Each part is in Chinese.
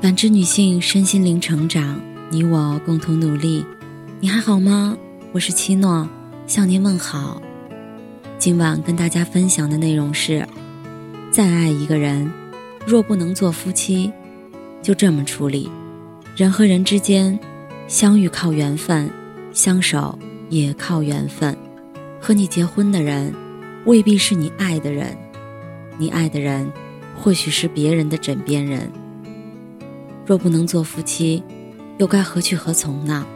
感知女性身心灵成长，你我共同努力。你还好吗？我是七诺，向您问好。今晚跟大家分享的内容是：再爱一个人，若不能做夫妻，就这么处理。人和人之间，相遇靠缘分，相守也靠缘分。和你结婚的人，未必是你爱的人；你爱的人，或许是别人的枕边人。若不能做夫妻，又该何去何从呢？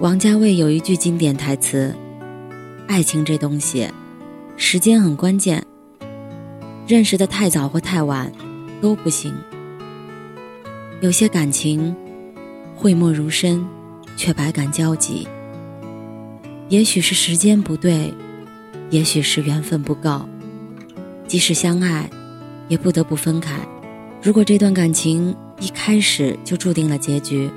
王家卫有一句经典台词：“爱情这东西，时间很关键。认识的太早或太晚，都不行。有些感情，讳莫如深，却百感交集。也许是时间不对，也许是缘分不够。即使相爱，也不得不分开。如果这段感情……”一开始就注定了结局，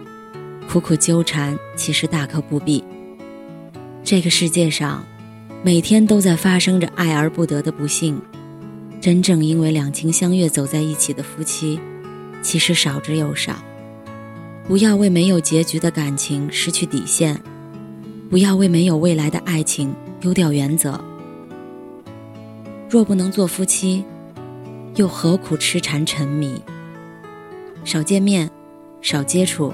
苦苦纠缠其实大可不必。这个世界上，每天都在发生着爱而不得的不幸，真正因为两情相悦走在一起的夫妻，其实少之又少。不要为没有结局的感情失去底线，不要为没有未来的爱情丢掉原则。若不能做夫妻，又何苦痴缠沉迷？少见面，少接触，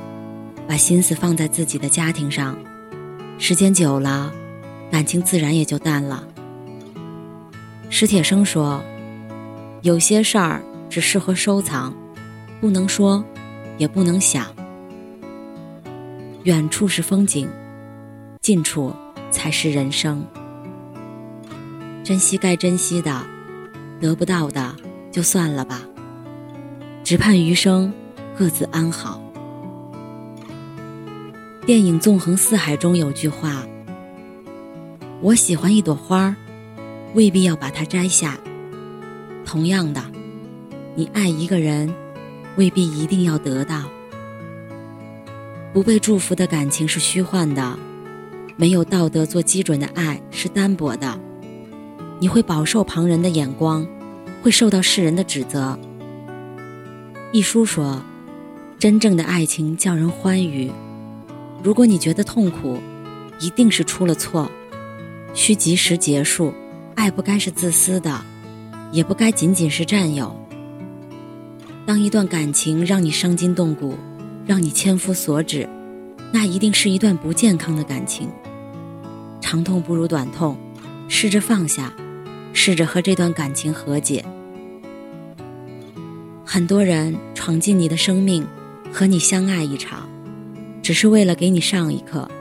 把心思放在自己的家庭上，时间久了，感情自然也就淡了。史铁生说：“有些事儿只适合收藏，不能说，也不能想。远处是风景，近处才是人生。珍惜该珍惜的，得不到的就算了吧。”只盼余生各自安好。电影《纵横四海》中有句话：“我喜欢一朵花，未必要把它摘下。”同样的，你爱一个人，未必一定要得到。不被祝福的感情是虚幻的，没有道德做基准的爱是单薄的。你会饱受旁人的眼光，会受到世人的指责。一书说：“真正的爱情叫人欢愉。如果你觉得痛苦，一定是出了错，需及时结束。爱不该是自私的，也不该仅仅是占有。当一段感情让你伤筋动骨，让你千夫所指，那一定是一段不健康的感情。长痛不如短痛，试着放下，试着和这段感情和解。”很多人闯进你的生命，和你相爱一场，只是为了给你上一课，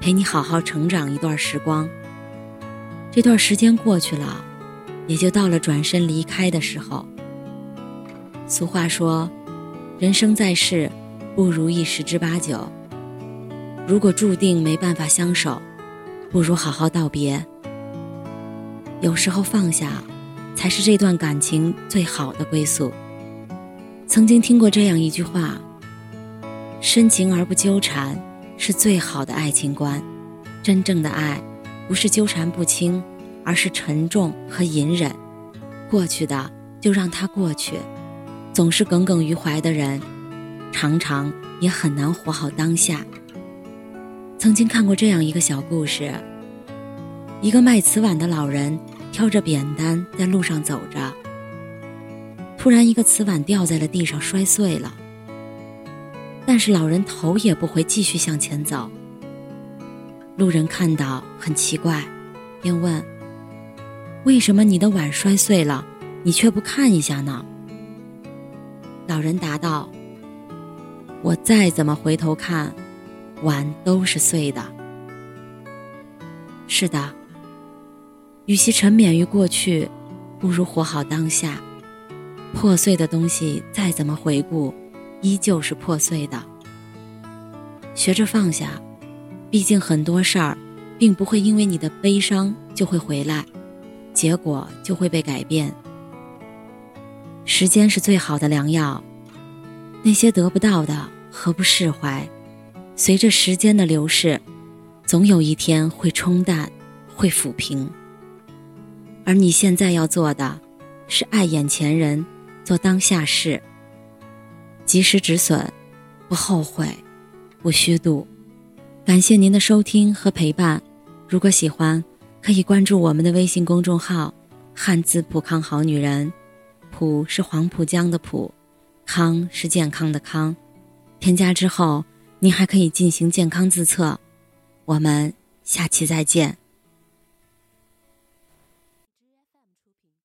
陪你好好成长一段时光。这段时间过去了，也就到了转身离开的时候。俗话说，人生在世，不如意十之八九。如果注定没办法相守，不如好好道别。有时候放下，才是这段感情最好的归宿。曾经听过这样一句话：“深情而不纠缠，是最好的爱情观。真正的爱，不是纠缠不清，而是沉重和隐忍。过去的就让它过去。总是耿耿于怀的人，常常也很难活好当下。”曾经看过这样一个小故事：一个卖瓷碗的老人挑着扁担在路上走着。突然，一个瓷碗掉在了地上，摔碎了。但是老人头也不回，继续向前走。路人看到很奇怪，便问：“为什么你的碗摔碎了，你却不看一下呢？”老人答道：“我再怎么回头看，碗都是碎的。”是的，与其沉湎于过去，不如活好当下。破碎的东西再怎么回顾，依旧是破碎的。学着放下，毕竟很多事儿，并不会因为你的悲伤就会回来，结果就会被改变。时间是最好的良药，那些得不到的何不释怀？随着时间的流逝，总有一天会冲淡，会抚平。而你现在要做的，是爱眼前人。做当下事，及时止损，不后悔，不虚度。感谢您的收听和陪伴。如果喜欢，可以关注我们的微信公众号“汉字浦康好女人”，浦是黄浦江的浦，康是健康的康。添加之后，您还可以进行健康自测。我们下期再见。